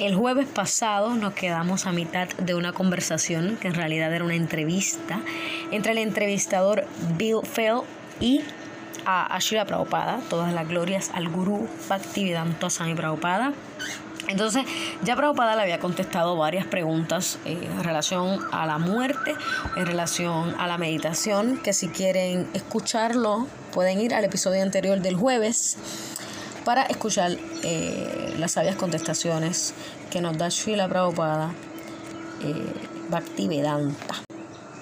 El jueves pasado nos quedamos a mitad de una conversación que en realidad era una entrevista entre el entrevistador Bill Fell y a Prabhupada, todas las glorias al gurú Bhaktivedanta Swami Prabhupada. Entonces, ya Prabhupada le había contestado varias preguntas eh, en relación a la muerte, en relación a la meditación, que si quieren escucharlo, pueden ir al episodio anterior del jueves para escuchar eh, las sabias contestaciones que nos da Srila Prabhupada eh, Bhaktivedanta.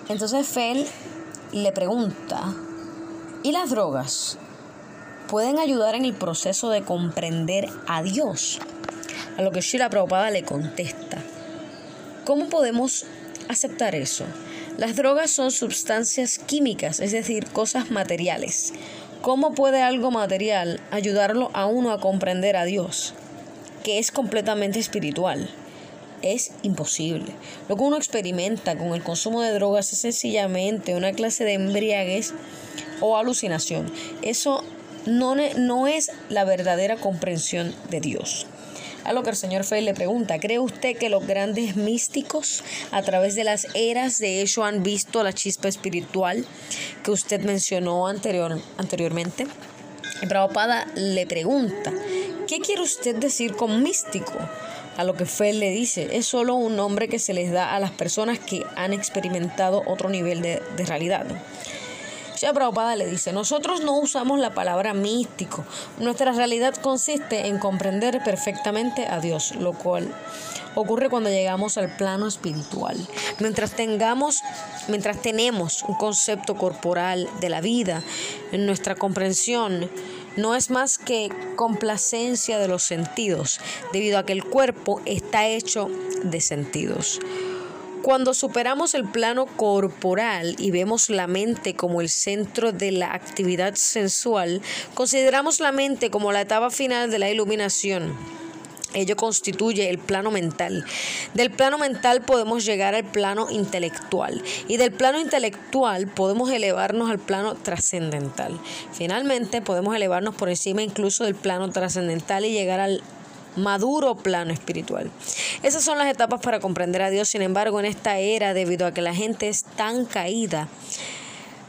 Entonces Fel le pregunta, ¿y las drogas pueden ayudar en el proceso de comprender a Dios? A lo que Srila Prabhupada le contesta, ¿cómo podemos aceptar eso? Las drogas son sustancias químicas, es decir, cosas materiales. ¿Cómo puede algo material ayudarlo a uno a comprender a Dios, que es completamente espiritual? Es imposible. Lo que uno experimenta con el consumo de drogas es sencillamente una clase de embriaguez o alucinación. Eso no, no es la verdadera comprensión de Dios. A lo que el señor Fey le pregunta, ¿cree usted que los grandes místicos a través de las eras de hecho han visto la chispa espiritual que usted mencionó anterior, anteriormente? Y Prabhupada le pregunta, ¿qué quiere usted decir con místico? A lo que Fey le dice, es solo un nombre que se les da a las personas que han experimentado otro nivel de, de realidad. Ya Prabhupada le dice, nosotros no usamos la palabra místico. Nuestra realidad consiste en comprender perfectamente a Dios, lo cual ocurre cuando llegamos al plano espiritual. Mientras tengamos, mientras tenemos un concepto corporal de la vida, en nuestra comprensión no es más que complacencia de los sentidos, debido a que el cuerpo está hecho de sentidos. Cuando superamos el plano corporal y vemos la mente como el centro de la actividad sensual, consideramos la mente como la etapa final de la iluminación. Ello constituye el plano mental. Del plano mental podemos llegar al plano intelectual y del plano intelectual podemos elevarnos al plano trascendental. Finalmente podemos elevarnos por encima incluso del plano trascendental y llegar al maduro plano espiritual. Esas son las etapas para comprender a Dios. Sin embargo, en esta era, debido a que la gente es tan caída,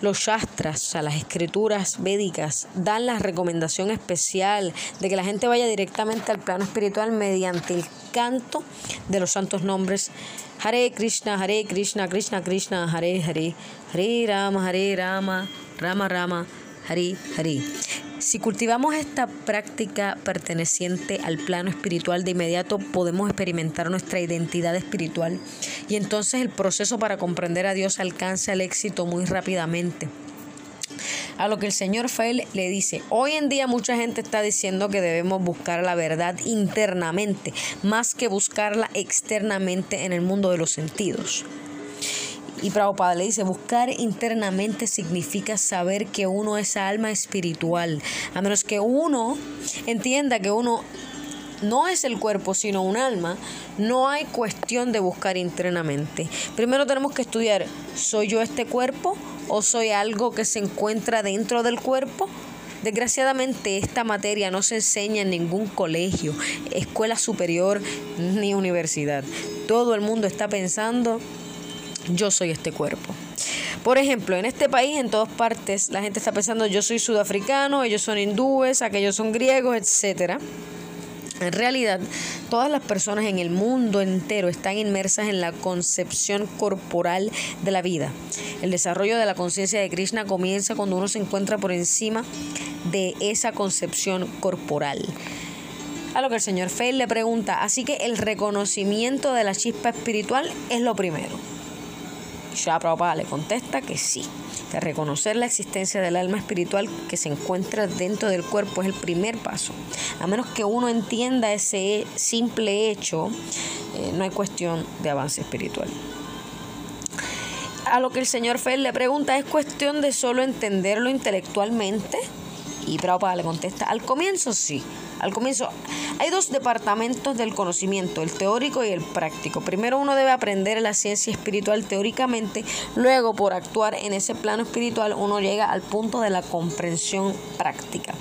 los shastras, o sea, las escrituras védicas, dan la recomendación especial de que la gente vaya directamente al plano espiritual mediante el canto de los santos nombres. Hare Krishna, Hare Krishna, Krishna Krishna, Hare Hare, Hare Rama, Hare Rama, Rama Rama, Hare Hare. Si cultivamos esta práctica perteneciente al plano espiritual, de inmediato podemos experimentar nuestra identidad espiritual y entonces el proceso para comprender a Dios alcanza el éxito muy rápidamente. A lo que el señor Fell le dice, hoy en día mucha gente está diciendo que debemos buscar la verdad internamente, más que buscarla externamente en el mundo de los sentidos. Y Prabhupada le dice, buscar internamente significa saber que uno es alma espiritual. A menos que uno entienda que uno no es el cuerpo, sino un alma, no hay cuestión de buscar internamente. Primero tenemos que estudiar, ¿soy yo este cuerpo o soy algo que se encuentra dentro del cuerpo? Desgraciadamente esta materia no se enseña en ningún colegio, escuela superior ni universidad. Todo el mundo está pensando yo soy este cuerpo. Por ejemplo, en este país, en todas partes, la gente está pensando yo soy sudafricano, ellos son hindúes, aquellos son griegos, etc. En realidad, todas las personas en el mundo entero están inmersas en la concepción corporal de la vida. El desarrollo de la conciencia de Krishna comienza cuando uno se encuentra por encima de esa concepción corporal. A lo que el señor Fay le pregunta, así que el reconocimiento de la chispa espiritual es lo primero. Ya Prabhupada le contesta que sí, que reconocer la existencia del alma espiritual que se encuentra dentro del cuerpo es el primer paso. A menos que uno entienda ese simple hecho, eh, no hay cuestión de avance espiritual. A lo que el señor Fel le pregunta, ¿es cuestión de solo entenderlo intelectualmente? Y Prabhupada le contesta, al comienzo sí, al comienzo hay dos departamentos del conocimiento, el teórico y el práctico. Primero uno debe aprender la ciencia espiritual teóricamente, luego por actuar en ese plano espiritual uno llega al punto de la comprensión práctica.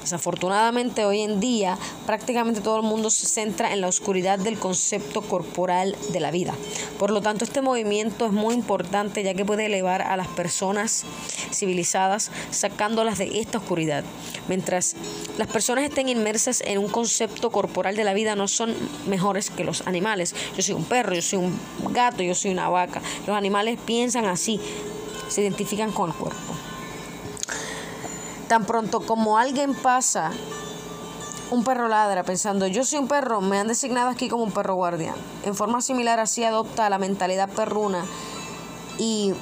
Desafortunadamente hoy en día prácticamente todo el mundo se centra en la oscuridad del concepto corporal de la vida. Por lo tanto, este movimiento es muy importante ya que puede elevar a las personas civilizadas sacándolas de esta oscuridad. Mientras las personas estén inmersas en un concepto corporal de la vida no son mejores que los animales. Yo soy un perro, yo soy un gato, yo soy una vaca. Los animales piensan así, se identifican con el cuerpo. Tan pronto como alguien pasa, un perro ladra pensando, yo soy un perro, me han designado aquí como un perro guardián. En forma similar así adopta la mentalidad perruna y,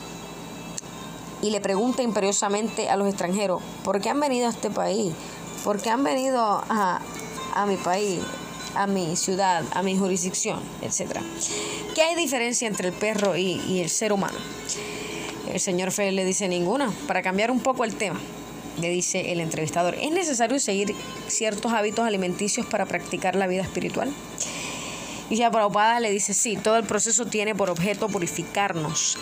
y le pregunta imperiosamente a los extranjeros, ¿por qué han venido a este país? ¿Por qué han venido a, a mi país? a mi ciudad, a mi jurisdicción, etc. ¿Qué hay diferencia entre el perro y, y el ser humano? El señor Félix le dice ninguna, para cambiar un poco el tema le dice el entrevistador, ¿es necesario seguir ciertos hábitos alimenticios para practicar la vida espiritual? Y ya Prabhupada le dice, sí, todo el proceso tiene por objeto purificarnos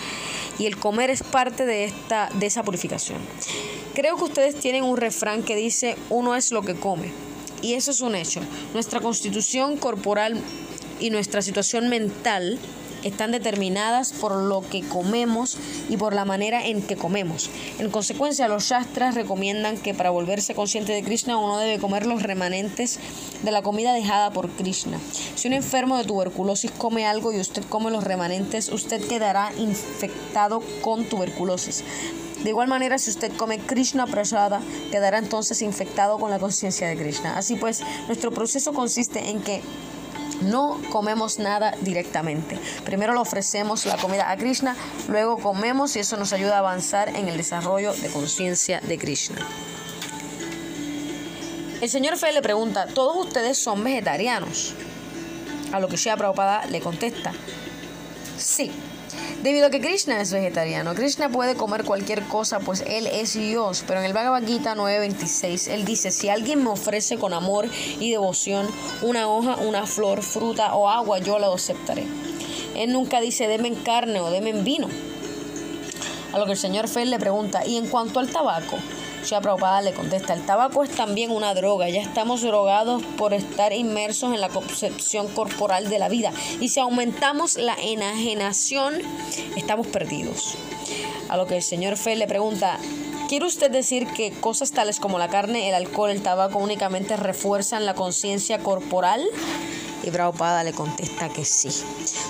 y el comer es parte de, esta, de esa purificación. Creo que ustedes tienen un refrán que dice, uno es lo que come. Y eso es un hecho. Nuestra constitución corporal y nuestra situación mental están determinadas por lo que comemos y por la manera en que comemos. En consecuencia, los Shastras recomiendan que para volverse consciente de Krishna uno debe comer los remanentes de la comida dejada por Krishna. Si un enfermo de tuberculosis come algo y usted come los remanentes, usted quedará infectado con tuberculosis. De igual manera, si usted come Krishna Prasada, quedará entonces infectado con la conciencia de Krishna. Así pues, nuestro proceso consiste en que no comemos nada directamente. Primero le ofrecemos la comida a Krishna, luego comemos y eso nos ayuda a avanzar en el desarrollo de conciencia de Krishna. El señor Fe le pregunta, ¿todos ustedes son vegetarianos? A lo que Shia Prabhupada le contesta, sí. Debido a que Krishna es vegetariano, Krishna puede comer cualquier cosa, pues él es Dios. Pero en el Bhagavad Gita 9:26, él dice, si alguien me ofrece con amor y devoción una hoja, una flor, fruta o agua, yo la aceptaré. Él nunca dice, deme carne o deme vino. A lo que el señor Fel le pregunta, ¿y en cuanto al tabaco? Shia Prabhupada le contesta, el tabaco es también una droga, ya estamos drogados por estar inmersos en la concepción corporal de la vida y si aumentamos la enajenación, estamos perdidos. A lo que el señor Fe le pregunta, ¿Quiere usted decir que cosas tales como la carne, el alcohol, el tabaco únicamente refuerzan la conciencia corporal? Y Prabhupada le contesta que sí.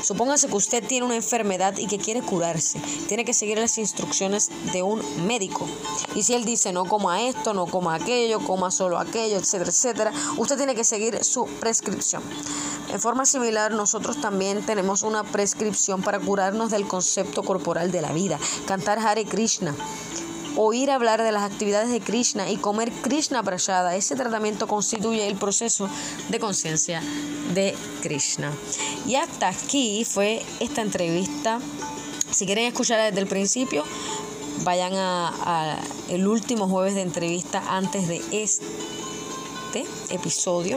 Supóngase que usted tiene una enfermedad y que quiere curarse. Tiene que seguir las instrucciones de un médico. Y si él dice no coma esto, no coma aquello, coma solo aquello, etcétera, etcétera, usted tiene que seguir su prescripción. En forma similar, nosotros también tenemos una prescripción para curarnos del concepto corporal de la vida. Cantar Hare Krishna oír hablar de las actividades de Krishna y comer Krishna prasada. Ese tratamiento constituye el proceso de conciencia de Krishna. Y hasta aquí fue esta entrevista. Si quieren escucharla desde el principio, vayan a, el último jueves de entrevista antes de este episodio.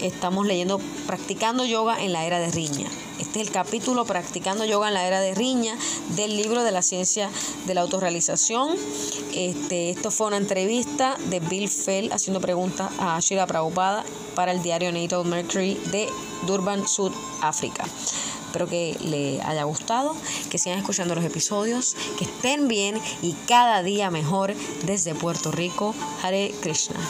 Estamos leyendo Practicando Yoga en la Era de Riña. Este es el capítulo Practicando Yoga en la Era de Riña del libro de la ciencia de la autorrealización. Este, esto fue una entrevista de Bill Fell haciendo preguntas a Shira Prabhupada para el diario Natal Mercury de Durban, Sudáfrica. Espero que le haya gustado, que sigan escuchando los episodios, que estén bien y cada día mejor desde Puerto Rico. Hare Krishna.